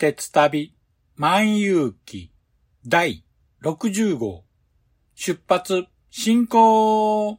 鉄旅万有記第60号。出発進行。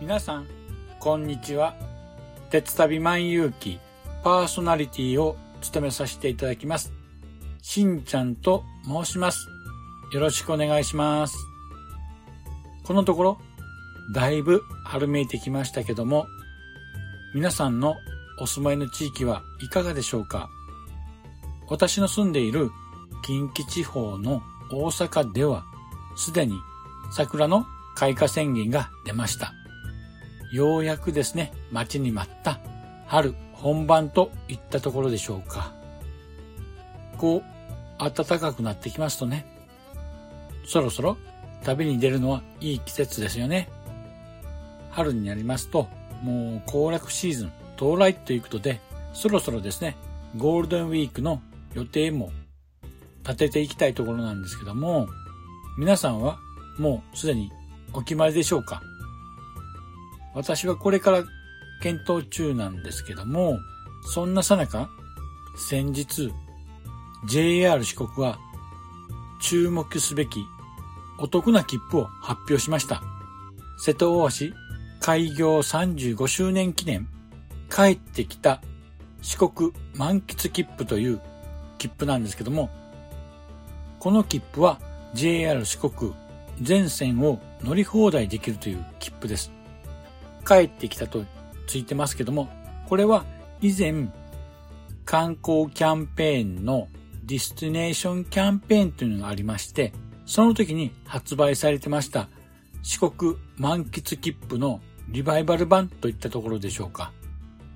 皆さん、こんにちは。鉄旅万有記パーソナリティを務めさせていただきます。しんちゃんと申します。よろしくお願いします。このところ、だいぶ春めいてきましたけども、皆さんのお住まいの地域はいかがでしょうか？私の住んでいる近畿地方の大阪では、すでに桜の開花宣言が出ました。ようやくですね、待ちに待った春本番といったところでしょうか。こう、暖かくなってきますとね、そろそろ旅に出るのはいい季節ですよね。春になりますと、もう行楽シーズン到来ということで、そろそろですね、ゴールデンウィークの予定も立てていきたいところなんですけども、皆さんはもうすでにお決まりでしょうか？私はこれから検討中なんですけども、そんなさなか、先日、JR 四国は注目すべきお得な切符を発表しました。瀬戸大橋開業35周年記念、帰ってきた四国満喫切符という切符なんですけども、この切符は JR 四国全線を乗り放題できるという切符です。帰ってきたとついてますけども、これは以前観光キャンペーンのディスティネーションキャンペーンというのがありまして、その時に発売されてました四国満喫切符のリバイバル版といったところでしょうか。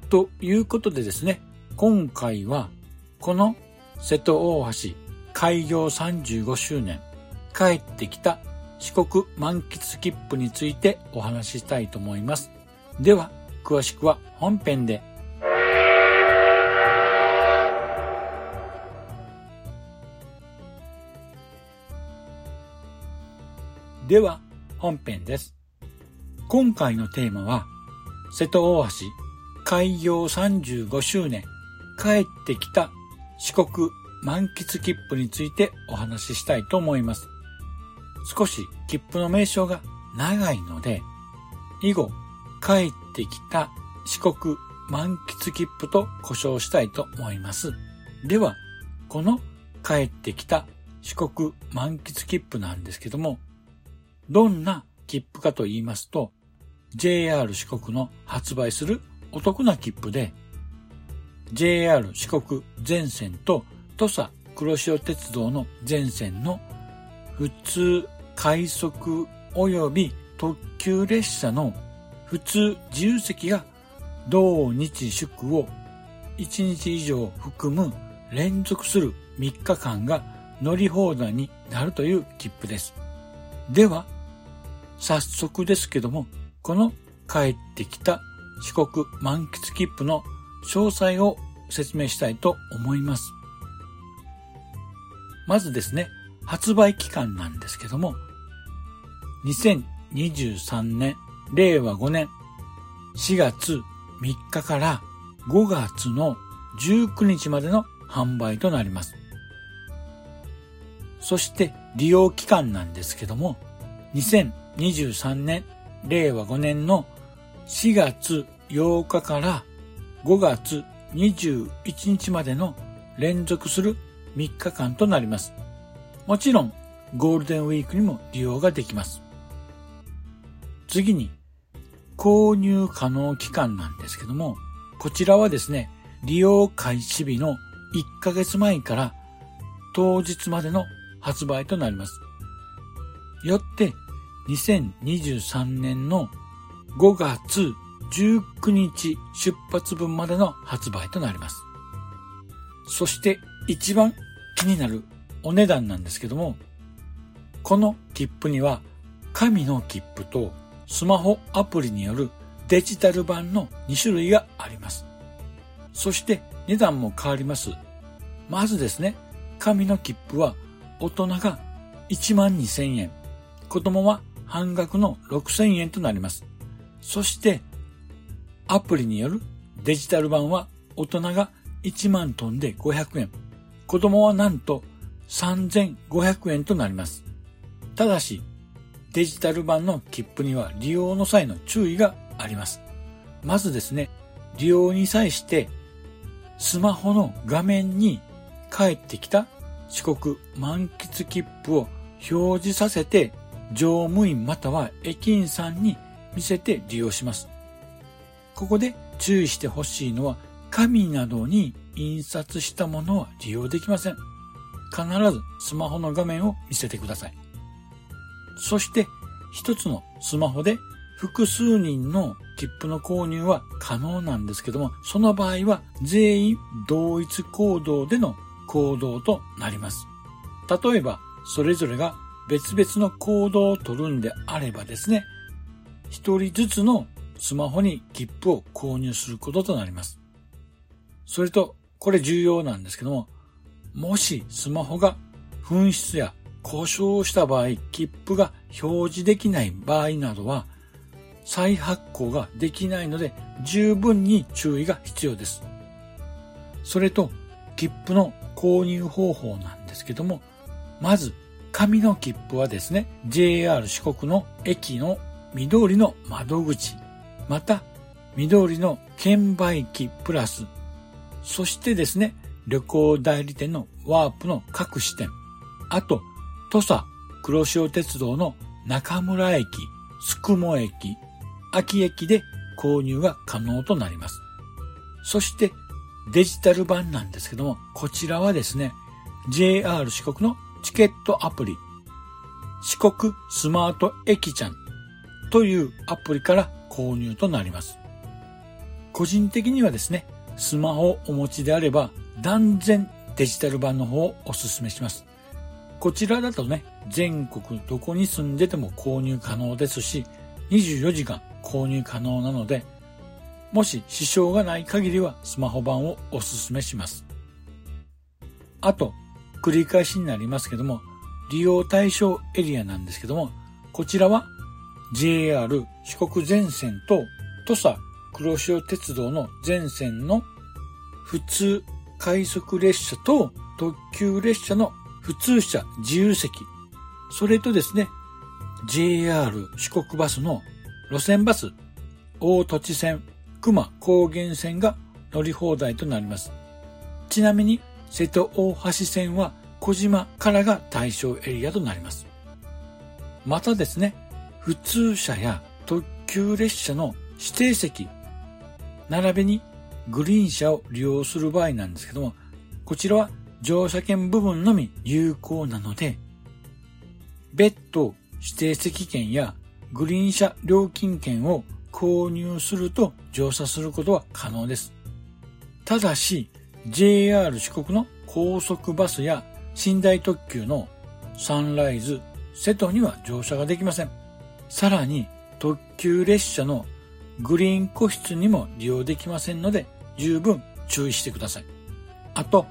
ということでですね、今回はこの瀬戸大橋開業35周年帰ってきた四国満喫切符についてお話ししたいと思います。では、詳しくは本編で。では、本編です。今回のテーマは、瀬戸大橋開業35周年帰ってきた四国満喫切符についてお話ししたいと思います。少し切符の名称が長いので、以後帰ってきた四国満喫切符と故障したいと思います。では、この帰ってきた四国満喫切符なんですけども、どんな切符かと言いますと、JR 四国の発売するお得な切符で、JR 四国全線と土佐黒潮鉄道の全線の普通快速及び特急列車の普通自由席が同日祝を1日以上含む連続する3日間が乗り放題になるという切符です。では、早速ですけども、この帰ってきた四国満喫切符の詳細を説明したいと思います。まずですね、発売期間なんですけども、2023年、令和5年4月3日から5月の19日までの販売となります。そして利用期間なんですけども、2023年令和5年の4月8日から5月21日までの連続する3日間となります。もちろんゴールデンウィークにも利用ができます。次に購入可能期間なんですけども、こちらはですね、利用開始日の1ヶ月前から当日までの発売となります。よって2023年の5月19日出発分までの発売となります。そして一番気になるお値段なんですけども、この切符には紙の切符とスマホアプリによるデジタル版の2種類があります。そして値段も変わります。まずですね、紙の切符は大人が1万2000円、子供は半額の6000円となります。そしてアプリによるデジタル版は大人が1万トンで500円、子供はなんと3500円となります。ただし、デジタル版の切符には利用の際の注意があります。まずですね、利用に際してスマホの画面に帰ってきた四国満喫切符を表示させて乗務員または駅員さんに見せて利用します。ここで注意してほしいのは紙などに印刷したものは利用できません。必ずスマホの画面を見せてください。そして一つのスマホで複数人の切符の購入は可能なんですけども、その場合は全員同一行動での行動となります。例えば、それぞれが別々の行動をとるんであればですね、一人ずつのスマホに切符を購入することとなります。それと、これ重要なんですけども、もしスマホが紛失や故障した場合、切符が表示できない場合などは、再発行ができないので十分に注意が必要です。それと、切符の購入方法なんですけども、まず、紙の切符はですね、JR 四国の駅の緑の窓口、また、緑の券売機プラス、そしてですね、旅行代理店のワープの各支店、あと、土佐黒潮鉄道の中村駅、すくも駅、秋駅で購入が可能となります。そしてデジタル版なんですけども、こちらはですね、JR 四国のチケットアプリ、四国スマート駅ちゃんというアプリから購入となります。個人的にはですね、スマホをお持ちであれば断然デジタル版の方をお勧めします。こちらだとね、全国どこに住んでても購入可能ですし、24時間購入可能なので、もし支障がない限りはスマホ版をお勧めします。あと、繰り返しになりますけども、利用対象エリアなんですけども、こちらは JR 四国全線と土佐黒潮鉄道の全線の普通快速列車と特急列車の普通車自由席、それとですね、JR 四国バスの路線バス、大土地線、熊高原線が乗り放題となります。ちなみに瀬戸大橋線は小島からが対象エリアとなります。またですね、普通車や特急列車の指定席、並びにグリーン車を利用する場合なんですけども、こちらは乗車券部分のみ有効なので、別途指定席券やグリーン車料金券を購入すると乗車することは可能です。ただし、JR 四国の高速バスや寝台特急のサンライズ、瀬戸には乗車ができません。さらに特急列車のグリーン個室にも利用できませんので十分注意してください。あと、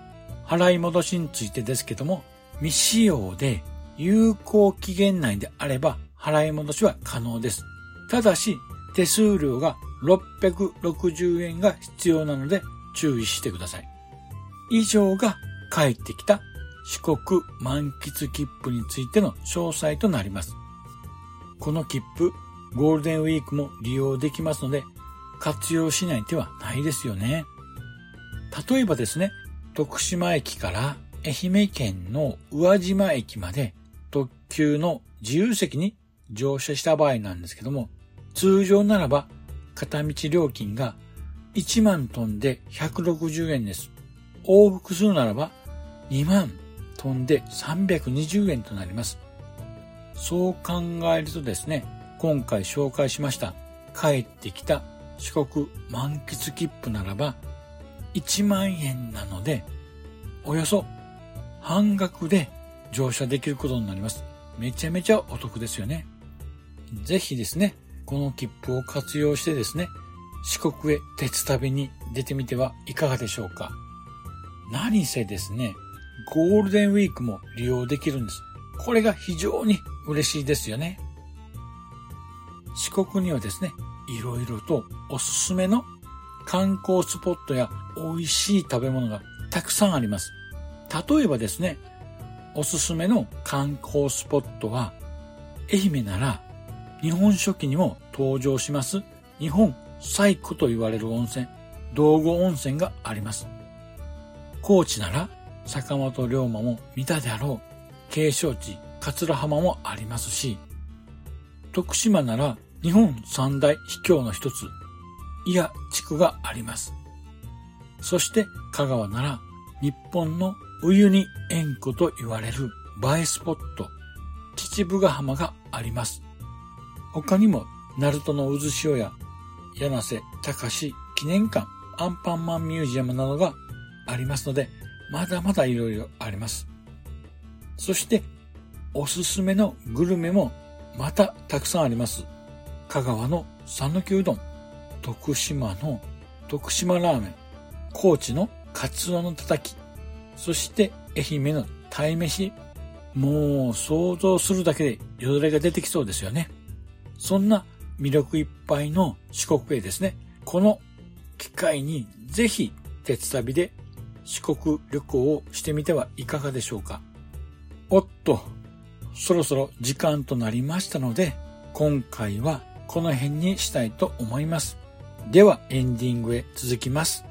払い戻しについてですけども、未使用で有効期限内であれば払い戻しは可能です。ただし、手数料が660円が必要なので注意してください。以上が帰ってきた四国満喫切符についての詳細となります。この切符、ゴールデンウィークも利用できますので、活用しない手はないですよね。例えばですね、徳島駅から愛媛県の宇和島駅まで特急の自由席に乗車した場合なんですけども、通常ならば片道料金が1万トンで160円です。往復するならば2万トンで320円となります。そう考えるとですね、今回紹介しました帰ってきた四国満喫切符ならば1万円なのでおよそ半額で乗車できることになります。めちゃめちゃお得ですよね。ぜひですね、この切符を活用してですね、四国へ鉄旅に出てみてはいかがでしょうか。何せですね、ゴールデンウィークも利用できるんです。これが非常に嬉しいですよね。四国にはですね、いろいろとおすすめの観光スポットや美味しい食べ物がたくさんあります。例えばですね、おすすめの観光スポットは、愛媛なら日本書紀にも登場します日本最古と言われる温泉、道後温泉があります。高知なら坂本龍馬も見たであろう景勝地桂浜もありますし、徳島なら日本三大秘境の一つ、伊谷地区があります。そして香川なら日本の冬に縁故と言われる映えスポット、秩父ヶ浜があります。他にも、ナルトの渦潮や、柳瀬隆記念館、アンパンマンミュージアムなどがありますので、まだまだ色々あります。そして、おすすめのグルメもまたたくさんあります。香川の讃岐うどん、徳島の徳島ラーメン、高知のカツオのたたき、そして愛媛の鯛めし。もう想像するだけでよだれが出てきそうですよね。そんな魅力いっぱいの四国へですね、この機会にぜひ鉄旅で四国旅行をしてみてはいかがでしょうか。おっと、そろそろ時間となりましたので、今回はこの辺にしたいと思います。ではエンディングへ続きます。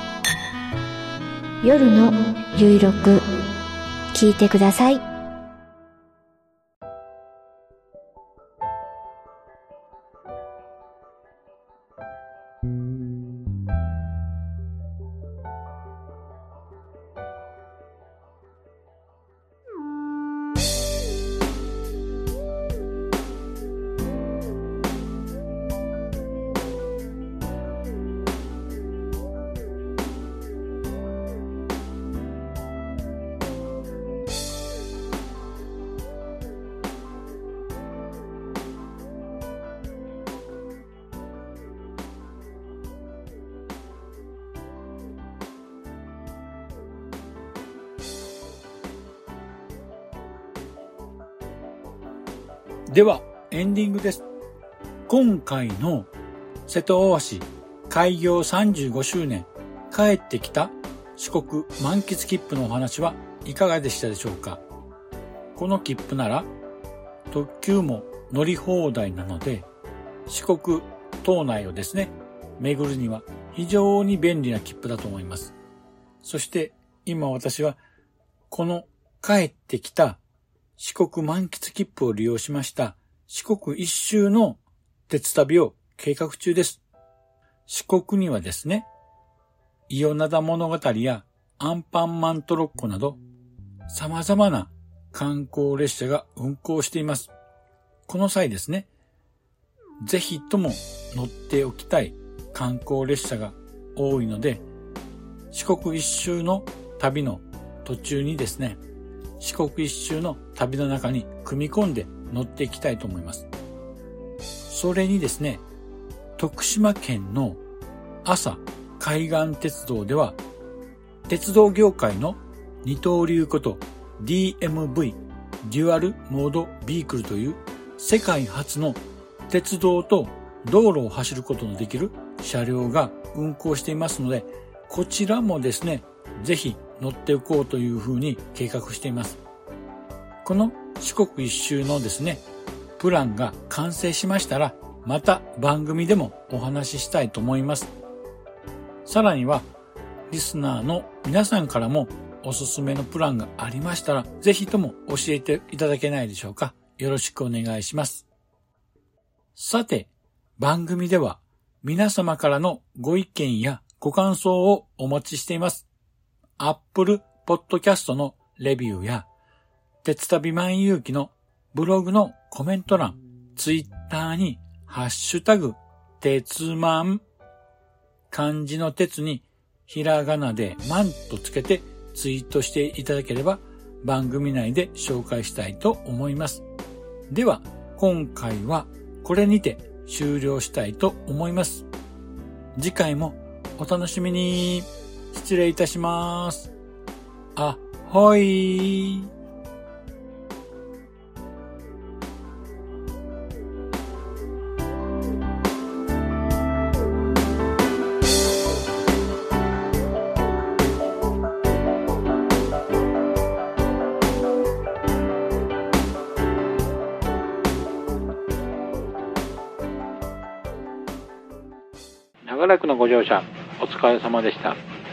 夜のゆいろく、聞いてください。では、エンディングです。今回の瀬戸大橋開業35周年帰ってきた四国満喫切符のお話はいかがでしたでしょうか？この切符なら特急も乗り放題なので四国島内をですね、巡るには非常に便利な切符だと思います。そして今私はこの帰ってきた四国満喫切符を利用しました四国一周の鉄旅を計画中です。四国にはですね、伊予灘物語やアンパンマントロッコなど様々な観光列車が運行しています。この際ですね、ぜひとも乗っておきたい観光列車が多いので、四国一周の旅の途中にですね、四国一周の旅の中に組み込んで乗っていきたいと思います。それにですね、徳島県の朝海岸鉄道では、鉄道業界の二刀流こと DMV デュアルモードビークルという世界初の鉄道と道路を走ることのできる車両が運行していますので、こちらもですね、ぜひ乗っておこうというふうに計画しています。この四国一周のですね、プランが完成しましたら、また番組でもお話ししたいと思います。さらには、リスナーの皆さんからもおすすめのプランがありましたら、ぜひとも教えていただけないでしょうか。よろしくお願いします。さて、番組では皆様からのご意見やご感想をお待ちしています。Apple Podcast のレビューや、鉄旅万有記のブログのコメント欄、ツイッターに、ハッシュタグ、鉄マン、漢字の鉄に、ひらがなでマンとつけてツイートしていただければ、番組内で紹介したいと思います。では、今回はこれにて終了したいと思います。次回もお楽しみに。失礼いたします。あ、はい。長らくのご乗車、お疲れ様でした。